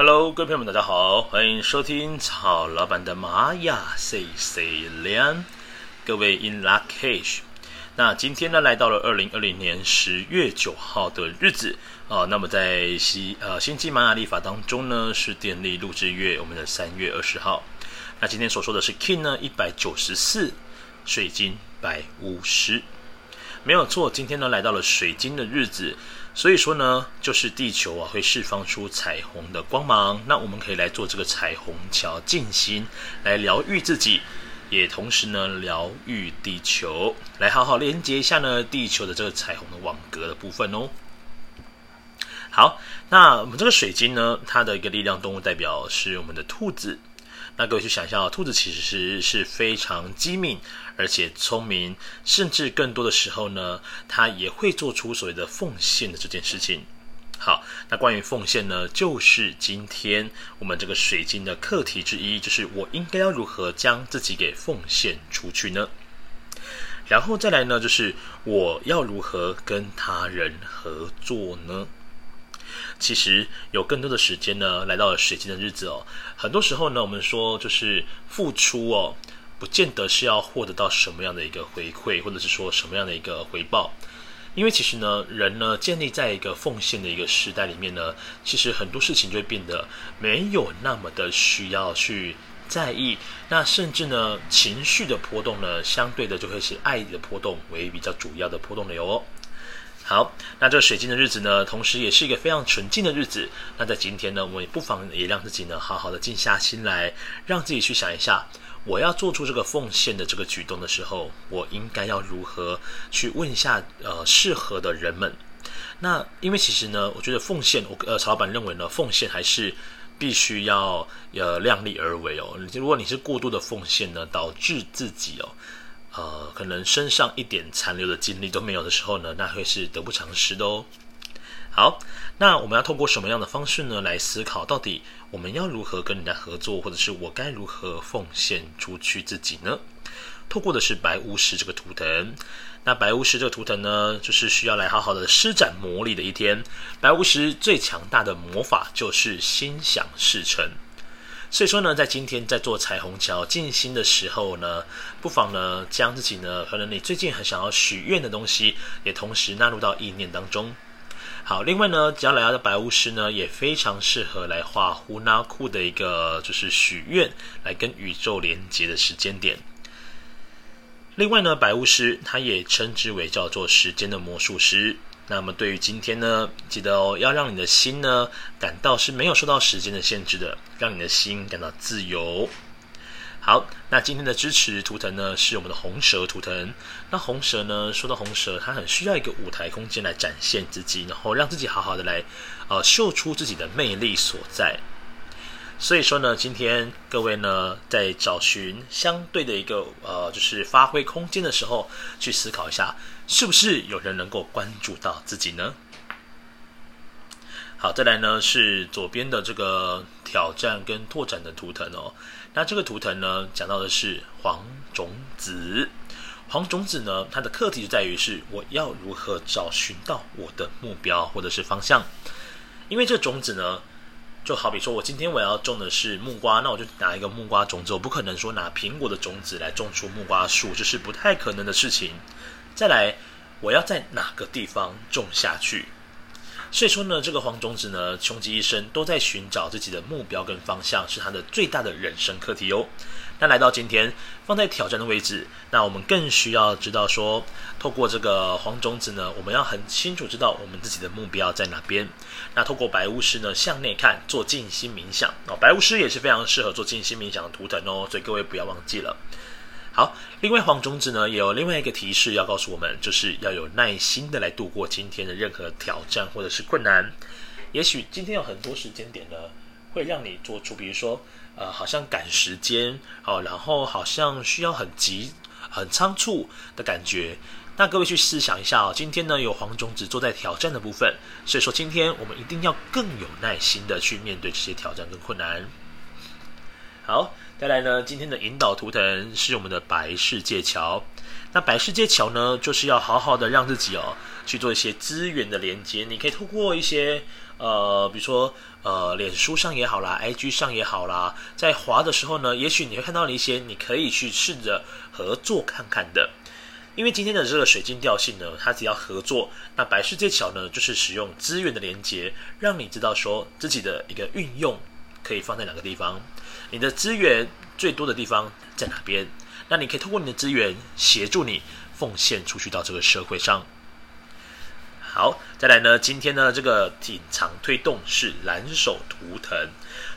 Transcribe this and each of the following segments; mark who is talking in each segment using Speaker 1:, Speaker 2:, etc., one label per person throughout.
Speaker 1: Hello，各位朋友们，大家好，欢迎收听曹老板的玛雅 C C 两，各位 In Lak'ech。那今天呢，来到了二零二零年十月九号的日子啊。那么在西呃星际玛雅历法当中呢，是电力录制月我们的三月二十号。那今天所说的是 King 呢一百九十四，水晶白巫师，没有错。今天呢来到了水晶的日子。所以说呢，就是地球啊会释放出彩虹的光芒，那我们可以来做这个彩虹桥静心，来疗愈自己，也同时呢疗愈地球，来好好连接一下呢地球的这个彩虹的网格的部分哦。好，那我们这个水晶呢，它的一个力量动物代表是我们的兔子。那各位去想一下，兔子其实是非常机敏，而且聪明，甚至更多的时候呢，它也会做出所谓的奉献的这件事情。好，那关于奉献呢，就是今天我们这个水晶的课题之一，就是我应该要如何将自己给奉献出去呢？然后再来呢，就是我要如何跟他人合作呢？其实有更多的时间呢，来到了水晶的日子哦。很多时候呢，我们说就是付出哦，不见得是要获得到什么样的一个回馈，或者是说什么样的一个回报。因为其实呢，人呢建立在一个奉献的一个时代里面呢，其实很多事情就会变得没有那么的需要去在意。那甚至呢，情绪的波动呢，相对的就会是爱的波动为比较主要的波动流哦。好，那这水晶的日子呢，同时也是一个非常纯净的日子。那在今天呢，我们也不妨也让自己呢，好好的静下心来，让自己去想一下，我要做出这个奉献的这个举动的时候，我应该要如何去问一下呃适合的人们。那因为其实呢，我觉得奉献，我呃曹老板认为呢，奉献还是必须要呃量力而为哦。如果你是过度的奉献呢，导致自己哦。呃，可能身上一点残留的精力都没有的时候呢，那会是得不偿失的哦。好，那我们要通过什么样的方式呢，来思考到底我们要如何跟人家合作，或者是我该如何奉献出去自己呢？透过的是白巫师这个图腾。那白巫师这个图腾呢，就是需要来好好的施展魔力的一天。白巫师最强大的魔法就是心想事成。所以说呢，在今天在做彩虹桥静心的时候呢，不妨呢将自己呢，可能你最近很想要许愿的东西，也同时纳入到意念当中。好，另外呢，只要来的白巫师呢，也非常适合来画呼纳库的一个就是许愿，来跟宇宙连接的时间点。另外呢，白巫师他也称之为叫做时间的魔术师。那么对于今天呢，记得哦，要让你的心呢感到是没有受到时间的限制的，让你的心感到自由。好，那今天的支持图腾呢是我们的红蛇图腾。那红蛇呢，说到红蛇，它很需要一个舞台空间来展现自己，然后让自己好好的来呃秀出自己的魅力所在。所以说呢，今天各位呢在找寻相对的一个呃就是发挥空间的时候，去思考一下。是不是有人能够关注到自己呢？好，再来呢是左边的这个挑战跟拓展的图腾哦。那这个图腾呢讲到的是黄种子。黄种子呢，它的课题就在于是我要如何找寻到我的目标或者是方向。因为这种子呢，就好比说我今天我要种的是木瓜，那我就拿一个木瓜种子，我不可能说拿苹果的种子来种出木瓜树，这是不太可能的事情。再来，我要在哪个地方种下去？所以说呢，这个黄种子呢，穷极一生都在寻找自己的目标跟方向，是他的最大的人生课题哦。那来到今天，放在挑战的位置，那我们更需要知道说，透过这个黄种子呢，我们要很清楚知道我们自己的目标在哪边。那透过白巫师呢，向内看，做静心冥想哦。白巫师也是非常适合做静心冥想的图腾哦，所以各位不要忘记了。好，另外黄种子呢，也有另外一个提示要告诉我们，就是要有耐心的来度过今天的任何挑战或者是困难。也许今天有很多时间点呢，会让你做出，比如说，呃，好像赶时间，哦，然后好像需要很急、很仓促的感觉。那各位去思想一下哦，今天呢有黄种子坐在挑战的部分，所以说今天我们一定要更有耐心的去面对这些挑战跟困难。好。再来呢，今天的引导图腾是我们的白世界桥。那白世界桥呢，就是要好好的让自己哦去做一些资源的连接。你可以透过一些呃，比如说呃，脸书上也好啦，IG 上也好啦，在滑的时候呢，也许你会看到一些你可以去试着合作看看的。因为今天的这个水晶调性呢，它只要合作，那白世界桥呢，就是使用资源的连接，让你知道说自己的一个运用可以放在哪个地方，你的资源最多的地方在哪边，那你可以通过你的资源协助你奉献出去到这个社会上。好，再来呢，今天呢这个隐藏推动是蓝手图腾，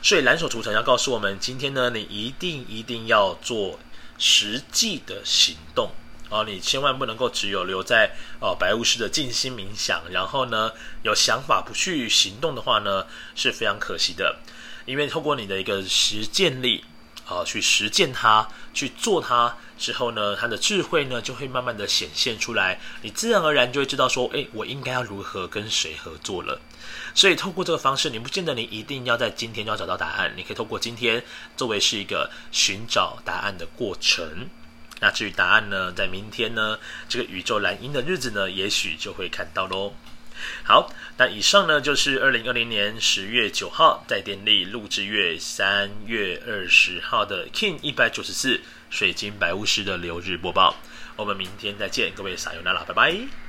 Speaker 1: 所以蓝手图腾要告诉我们，今天呢你一定一定要做实际的行动。哦，你千万不能够只有留在哦白巫师的静心冥想，然后呢有想法不去行动的话呢是非常可惜的，因为透过你的一个实践力啊、去实践它，去做它之后呢，它的智慧呢就会慢慢的显现出来，你自然而然就会知道说，诶，我应该要如何跟谁合作了。所以透过这个方式，你不见得你一定要在今天就要找到答案，你可以透过今天作为是一个寻找答案的过程。那至于答案呢，在明天呢，这个宇宙蓝鹰的日子呢，也许就会看到喽。好，那以上呢就是二零二零年十月九号在电力录制月三月二十号的 King 一百九十四水晶白巫师的流日播报。我们明天再见，各位撒尤那拉，拜拜。